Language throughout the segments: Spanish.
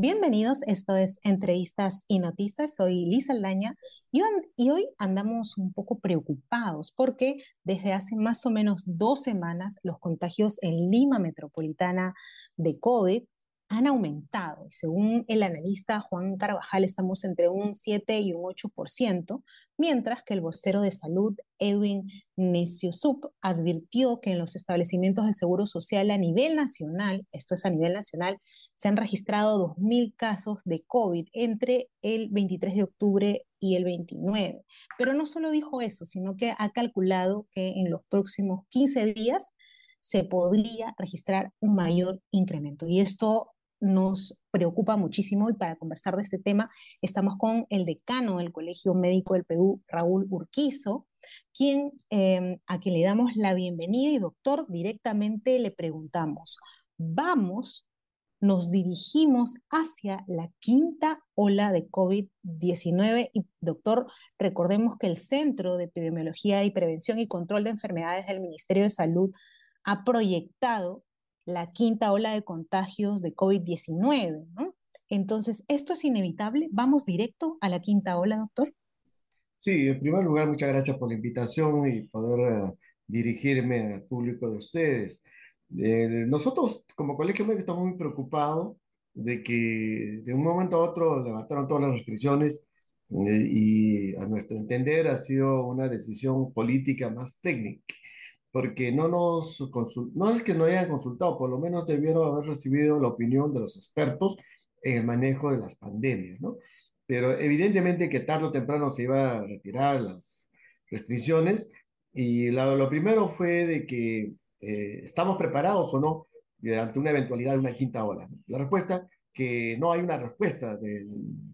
Bienvenidos, esto es Entrevistas y Noticias. Soy Lisa Aldaña y, y hoy andamos un poco preocupados porque desde hace más o menos dos semanas los contagios en Lima Metropolitana de COVID han aumentado. Según el analista Juan Carvajal, estamos entre un 7 y un 8%, mientras que el vocero de salud, Edwin Neciosub, advirtió que en los establecimientos del Seguro Social a nivel nacional, esto es a nivel nacional, se han registrado 2.000 casos de COVID entre el 23 de octubre y el 29. Pero no solo dijo eso, sino que ha calculado que en los próximos 15 días se podría registrar un mayor incremento. Y esto nos preocupa muchísimo y para conversar de este tema estamos con el decano del Colegio Médico del Perú, Raúl Urquizo, quien, em, a quien le damos la bienvenida y doctor, directamente le preguntamos, ¿vamos, nos dirigimos hacia la quinta ola de COVID-19? Y doctor, recordemos que el Centro de Epidemiología y Prevención y Control de Enfermedades del Ministerio de Salud ha proyectado la quinta ola de contagios de COVID-19, ¿no? Entonces, ¿esto es inevitable? ¿Vamos directo a la quinta ola, doctor? Sí, en primer lugar, muchas gracias por la invitación y poder uh, dirigirme al público de ustedes. Eh, nosotros, como colegio médico, estamos muy preocupados de que de un momento a otro levantaron todas las restricciones eh, y a nuestro entender ha sido una decisión política más técnica porque no nos no es que no hayan consultado, por lo menos debieron haber recibido la opinión de los expertos en el manejo de las pandemias, ¿no? Pero evidentemente que tarde o temprano se iba a retirar las restricciones y lo primero fue de que eh, estamos preparados o no ante una eventualidad de una quinta ola. La respuesta, que no hay una respuesta del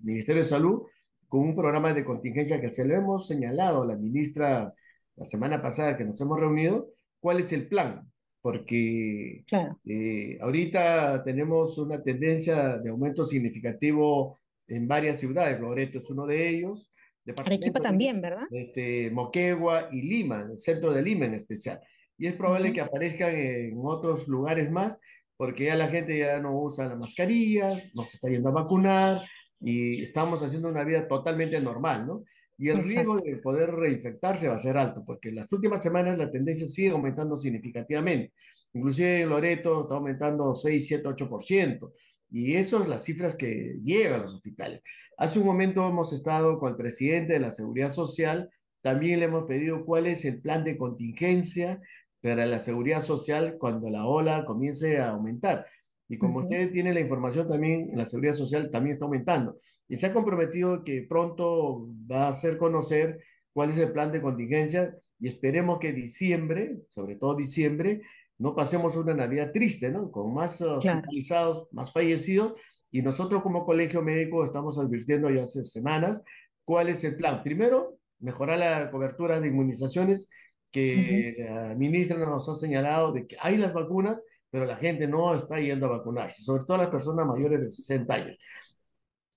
Ministerio de Salud con un programa de contingencia que se lo hemos señalado a la ministra la semana pasada que nos hemos reunido, cuál es el plan, porque eh, ahorita tenemos una tendencia de aumento significativo en varias ciudades, Loreto es uno de ellos. Arequipa también, ¿verdad? Este, Moquegua y Lima, el centro de Lima en especial. Y es probable que aparezcan en otros lugares más, porque ya la gente ya no usa las mascarillas, no se está yendo a vacunar y estamos haciendo una vida totalmente normal, ¿no? Y el riesgo de poder reinfectarse va a ser alto, porque en las últimas semanas la tendencia sigue aumentando significativamente. Inclusive en Loreto está aumentando 6, 7, 8%. Y eso es las cifras que llegan a los hospitales. Hace un momento hemos estado con el presidente de la Seguridad Social, también le hemos pedido cuál es el plan de contingencia para la seguridad social cuando la ola comience a aumentar. Y como usted tiene la información también, la seguridad social también está aumentando. Y se ha comprometido que pronto va a hacer conocer cuál es el plan de contingencia y esperemos que diciembre, sobre todo diciembre, no pasemos una Navidad triste, ¿no? Con más hospitalizados, más fallecidos. Y nosotros como colegio médico estamos advirtiendo ya hace semanas cuál es el plan. Primero, mejorar la cobertura de inmunizaciones que la ministra nos ha señalado de que hay las vacunas, pero la gente no está yendo a vacunarse, sobre todo las personas mayores de 60 años.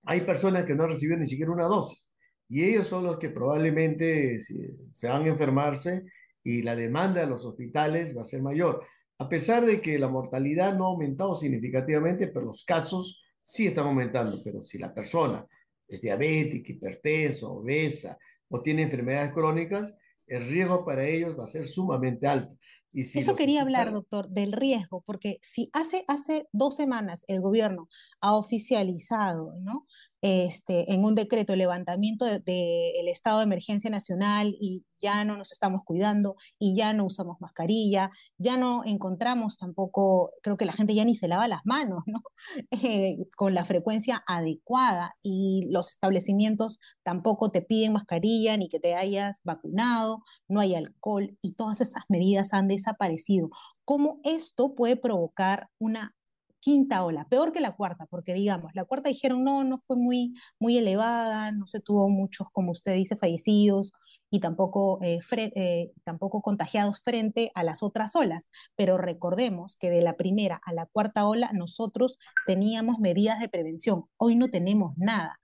Hay personas que no han recibido ni siquiera una dosis y ellos son los que probablemente se van a enfermarse y la demanda de los hospitales va a ser mayor. A pesar de que la mortalidad no ha aumentado significativamente, pero los casos sí están aumentando. Pero si la persona es diabética, hipertensa, obesa o tiene enfermedades crónicas, el riesgo para ellos va a ser sumamente alto. Eso quería hablar, doctor, del riesgo, porque si hace, hace dos semanas el gobierno ha oficializado ¿no? Este, en un decreto el levantamiento del de, estado de emergencia nacional y ya no nos estamos cuidando y ya no usamos mascarilla, ya no encontramos tampoco, creo que la gente ya ni se lava las manos, ¿no? Eh, con la frecuencia adecuada y los establecimientos tampoco te piden mascarilla ni que te hayas vacunado, no hay alcohol y todas esas medidas han desaparecido. ¿Cómo esto puede provocar una quinta ola, peor que la cuarta, porque digamos, la cuarta dijeron no, no fue muy, muy elevada, no se tuvo muchos, como usted dice, fallecidos y tampoco, eh, eh, tampoco contagiados frente a las otras olas. Pero recordemos que de la primera a la cuarta ola nosotros teníamos medidas de prevención, hoy no tenemos nada.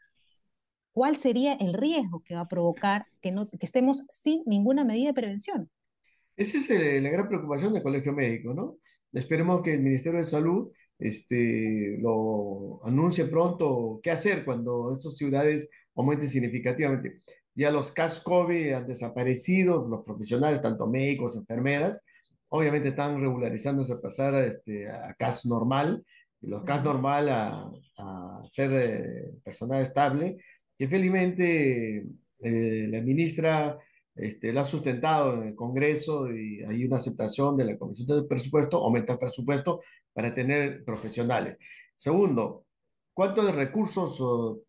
¿Cuál sería el riesgo que va a provocar que, no, que estemos sin ninguna medida de prevención? Esa es eh, la gran preocupación del Colegio Médico, ¿no? Esperemos que el Ministerio de Salud este, lo anuncie pronto qué hacer cuando esas ciudades aumenten significativamente. Ya los casos COVID han desaparecido, los profesionales, tanto médicos, enfermeras, obviamente están regularizándose a pasar a, este, a CAS normal, y los CAS normal a, a ser eh, personal estable, que felizmente eh, la ministra este, la ha sustentado en el Congreso y hay una aceptación de la Comisión del Presupuesto, aumenta el presupuesto para tener profesionales. Segundo, ¿cuántos recursos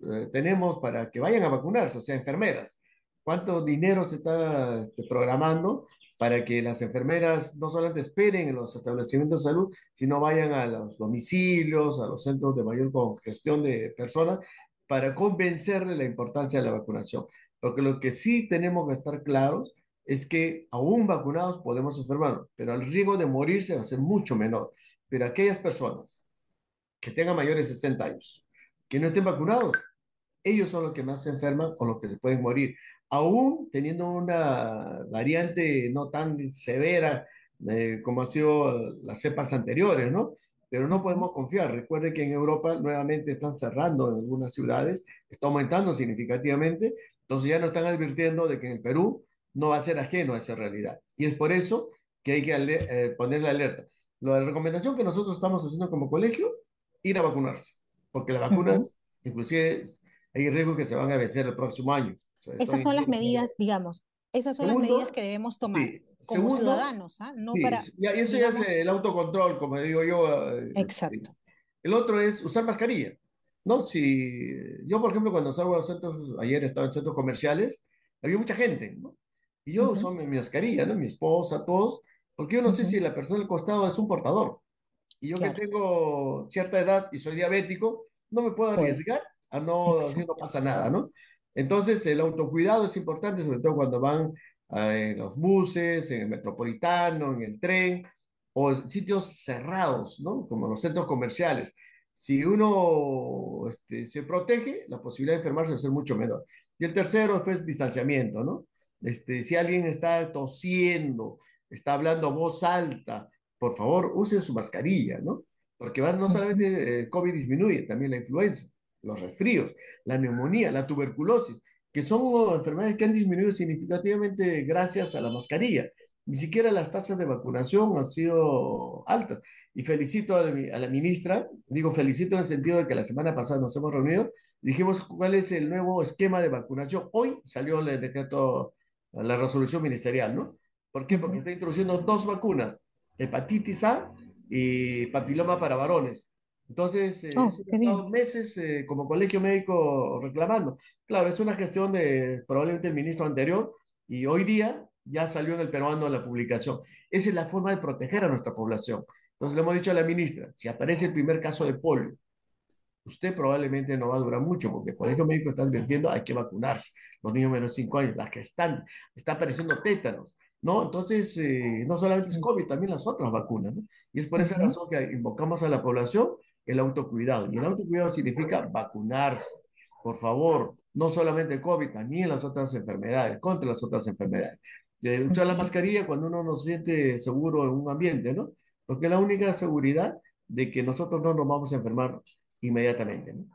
eh, tenemos para que vayan a vacunarse, o sea, enfermeras? ¿Cuánto dinero se está este, programando para que las enfermeras no solamente esperen en los establecimientos de salud, sino vayan a los domicilios, a los centros de mayor congestión de personas, para convencerle la importancia de la vacunación. Porque lo que sí tenemos que estar claros es que aún vacunados podemos enfermarnos, pero el riesgo de morirse va a ser mucho menor. Pero aquellas personas que tengan mayores de 60 años, que no estén vacunados, ellos son los que más se enferman o los que se pueden morir. Aún teniendo una variante no tan severa eh, como han sido las cepas anteriores, ¿no? pero no podemos confiar. Recuerde que en Europa nuevamente están cerrando en algunas ciudades, está aumentando significativamente, entonces ya nos están advirtiendo de que en Perú no va a ser ajeno a esa realidad. Y es por eso que hay que eh, ponerle alerta. La recomendación que nosotros estamos haciendo como colegio, ir a vacunarse, porque las vacunas, inclusive hay riesgo que se van a vencer el próximo año. Esas son las medidas, digamos, esas son las medidas que debemos tomar como ciudadanos, ¿ah? no para... Y eso ya es el autocontrol, como digo yo. Eh, Exacto. El otro es usar mascarilla. ¿No? Si yo, por ejemplo, cuando salgo a los centros, ayer estaba en centros comerciales, había mucha gente, ¿no? Y yo uso mi, mascarilla, ¿no? Mi esposa, todos, porque yo no sé si la persona al costado es un portador. Y yo que tengo cierta edad y soy diabético, no me puedo arriesgar a no, si no pasa nada, ¿no? Entonces, el autocuidado es importante, sobre todo cuando van eh, en los buses, en el metropolitano, en el tren, o en sitios cerrados, ¿no? Como los centros comerciales. Si uno este, se protege, la posibilidad de enfermarse va a ser mucho menor. Y el tercero, pues, distanciamiento, ¿no? Este, si alguien está tosiendo, está hablando a voz alta, por favor, use su mascarilla, ¿no? Porque va, no solamente el COVID disminuye, también la influenza los resfríos, la neumonía, la tuberculosis, que son enfermedades que han disminuido significativamente gracias a la mascarilla. Ni siquiera las tasas de vacunación han sido altas. Y felicito a la, ministra, digo felicito en el sentido de que la semana pasada nos hemos reunido, dijimos cuál es el nuevo esquema de vacunación. Hoy salió el decreto, la resolución ministerial, ¿no? ¿Por qué? Porque está introduciendo dos vacunas, hepatitis A y papiloma para varones. Entonces, eh, oh, estado meses eh, como colegio médico reclamando. Claro, es una gestión de probablemente el ministro anterior y hoy día ya salió en el peruano la publicación. Esa es la forma de proteger a nuestra población. Entonces le hemos dicho a la ministra, si aparece el primer caso de polio, usted probablemente no va a durar mucho porque el colegio médico está advirtiendo hay que vacunarse. Los niños menos de 5 años, las que están, está apareciendo tétanos. ¿no? Entonces, eh, no solamente es COVID, también las otras vacunas, ¿no? Y es por esa razón que invocamos a la población el autocuidado. Y el autocuidado significa vacunarse. Por favor, no solamente COVID, también las otras enfermedades, contra las otras enfermedades. Usar la mascarilla cuando uno no se siente seguro en un ambiente, ¿no? Porque es la única seguridad de que nosotros no nos vamos a enfermar inmediatamente, ¿no?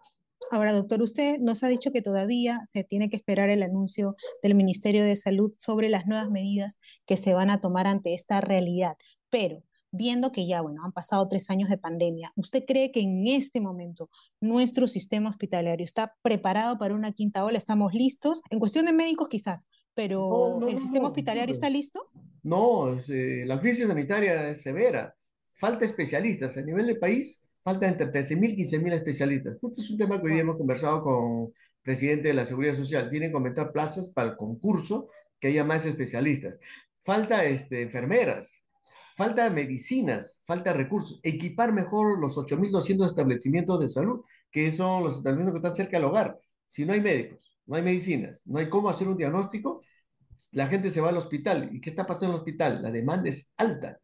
Ahora, doctor, usted nos ha dicho que todavía se tiene que esperar el anuncio del Ministerio de Salud sobre las nuevas medidas que se van a tomar ante esta realidad. Pero viendo que ya, bueno, han pasado tres años de pandemia, ¿usted cree que en este momento nuestro sistema hospitalario está preparado para una quinta ola? ¿Estamos listos? En cuestión de médicos quizás, pero ¿el sistema hospitalario está listo? No, eh, la crisis sanitaria es severa. Falta especialistas. A nivel de país, falta entre 13.000 y 15.000 especialistas. Esto es un tema que hoy día hemos conversado con el presidente de la Seguridad Social. Tienen que aumentar plazas para el concurso, que haya más especialistas. Falta este, enfermeras falta medicinas, falta recursos, equipar mejor los 8.200 establecimientos de salud, que son los establecimientos que están cerca del hogar. Si no hay médicos, no hay medicinas, no hay cómo hacer un diagnóstico, la gente se va al hospital. ¿Y qué está pasando en el hospital? La demanda es alta,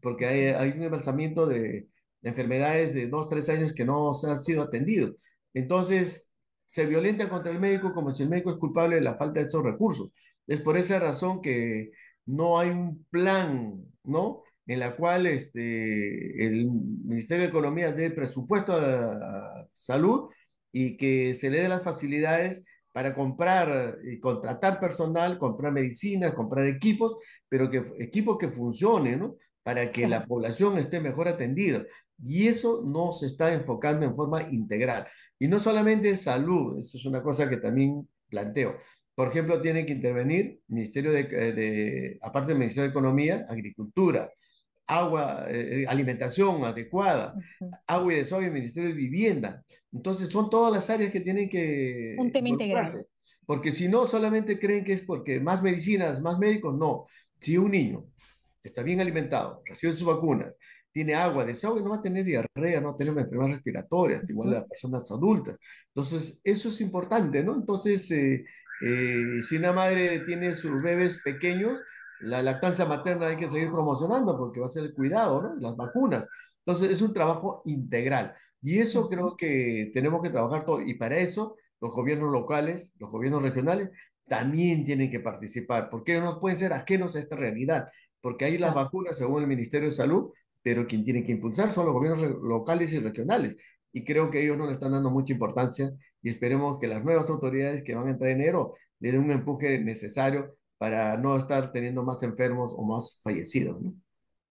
porque hay, un embalsamiento de, de, enfermedades de dos, tres años que no se han sido atendidos. Entonces, se violenta contra el médico como si el médico es culpable de la falta de esos recursos. Es por esa razón que no hay un plan, ¿no? en la cual este, el Ministerio de Economía dé presupuesto a, a salud y que se le dé las facilidades para comprar y contratar personal, comprar medicinas, comprar equipos, pero que equipos que funcionen, ¿no? Para que la población esté mejor atendida. Y eso no se está enfocando en forma integral. Y no solamente salud, eso es una cosa que también planteo. Por ejemplo, tiene que intervenir Ministerio de, de aparte del Ministerio de Economía, Agricultura, agua, eh, alimentación adecuada, agua y desagüe, Ministerio de Vivienda. Entonces son todas las áreas que tienen que... Un tema integral. Porque si no, solamente creen que es porque más medicinas, más médicos, no. Si un niño está bien alimentado, recibe sus vacunas, tiene agua, desagüe, no va a tener diarrea, no va a tener enfermedades respiratorias, igual a personas adultas. Entonces, eso es importante, ¿no? Entonces, eh, eh, si una madre tiene sus bebés pequeños, la lactancia materna hay que seguir promocionando porque va a ser el cuidado, ¿no? Las vacunas. Entonces, es un trabajo integral. Y eso creo que tenemos que trabajar todo. Y para eso, los gobiernos locales, los gobiernos regionales, también tienen que participar, porque no pueden ser ajenos a esta realidad, porque hay las vacunas, según el Ministerio de Salud, pero quien tiene que impulsar son los gobiernos locales y regionales. Y creo que ellos no le están dando mucha importancia y esperemos que las nuevas autoridades que van a entrar en enero le den un empuje necesario para no estar teniendo más enfermos o más fallecidos. ¿no?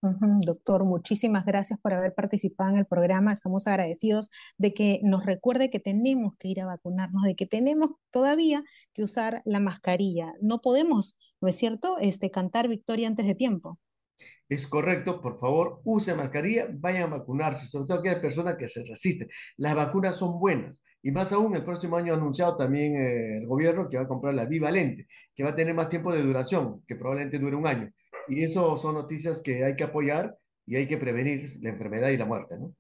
Doctor, muchísimas gracias por haber participado en el programa. Estamos agradecidos de que nos recuerde que tenemos que ir a vacunarnos, de que tenemos todavía que usar la mascarilla. No podemos, ¿no es cierto?, este, cantar victoria antes de tiempo. Es correcto, por favor, use mascarilla, vayan a vacunarse, sobre todo aquellas personas que se resisten. Las vacunas son buenas y más aún el próximo año ha anunciado también eh, el gobierno que va a comprar la bivalente, que va a tener más tiempo de duración, que probablemente dure un año. Y eso son noticias que hay que apoyar y hay que prevenir la enfermedad y la muerte, ¿no?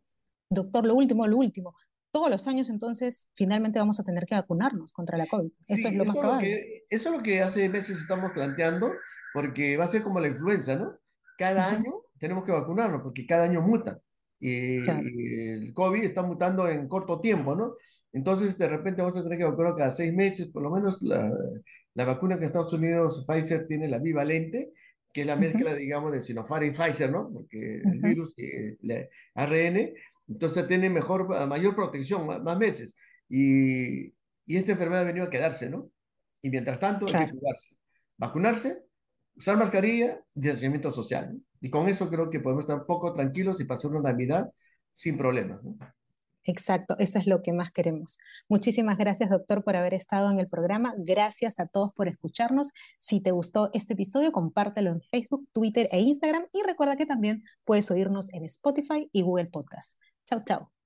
Doctor, lo último, lo último. Todos los años entonces finalmente vamos a tener que vacunarnos contra la COVID. Eso es lo más probable. eso es lo que hace meses estamos planteando, porque va a ser como la influenza, ¿no? Cada año tenemos que vacunarnos, porque cada año muta. Y, el COVID está mutando en corto tiempo, ¿no? Entonces, de repente vamos a tener que vacunar cada seis meses, por lo menos la, la vacuna que Estados Unidos, Pfizer, tiene la bivalente, que es la mezcla, digamos, de Sinopharm y Pfizer, ¿no? Porque el virus, y el ARN, entonces tiene mejor, mayor protección, más, meses. Y, y, esta enfermedad ha venido a quedarse, ¿no? Y mientras tanto hay que cuidarse. Vacunarse, usar mascarilla, distanciamiento social. Y con eso creo que podemos estar poco tranquilos y pasar una Navidad sin problemas. Exacto, eso es lo que más queremos. Muchísimas gracias, doctor, por haber estado en el programa. Gracias a todos por escucharnos. Si te gustó este episodio, compártelo en Facebook, Twitter e Instagram y recuerda que también puedes oírnos en Spotify y Google Podcast. Chao, chao.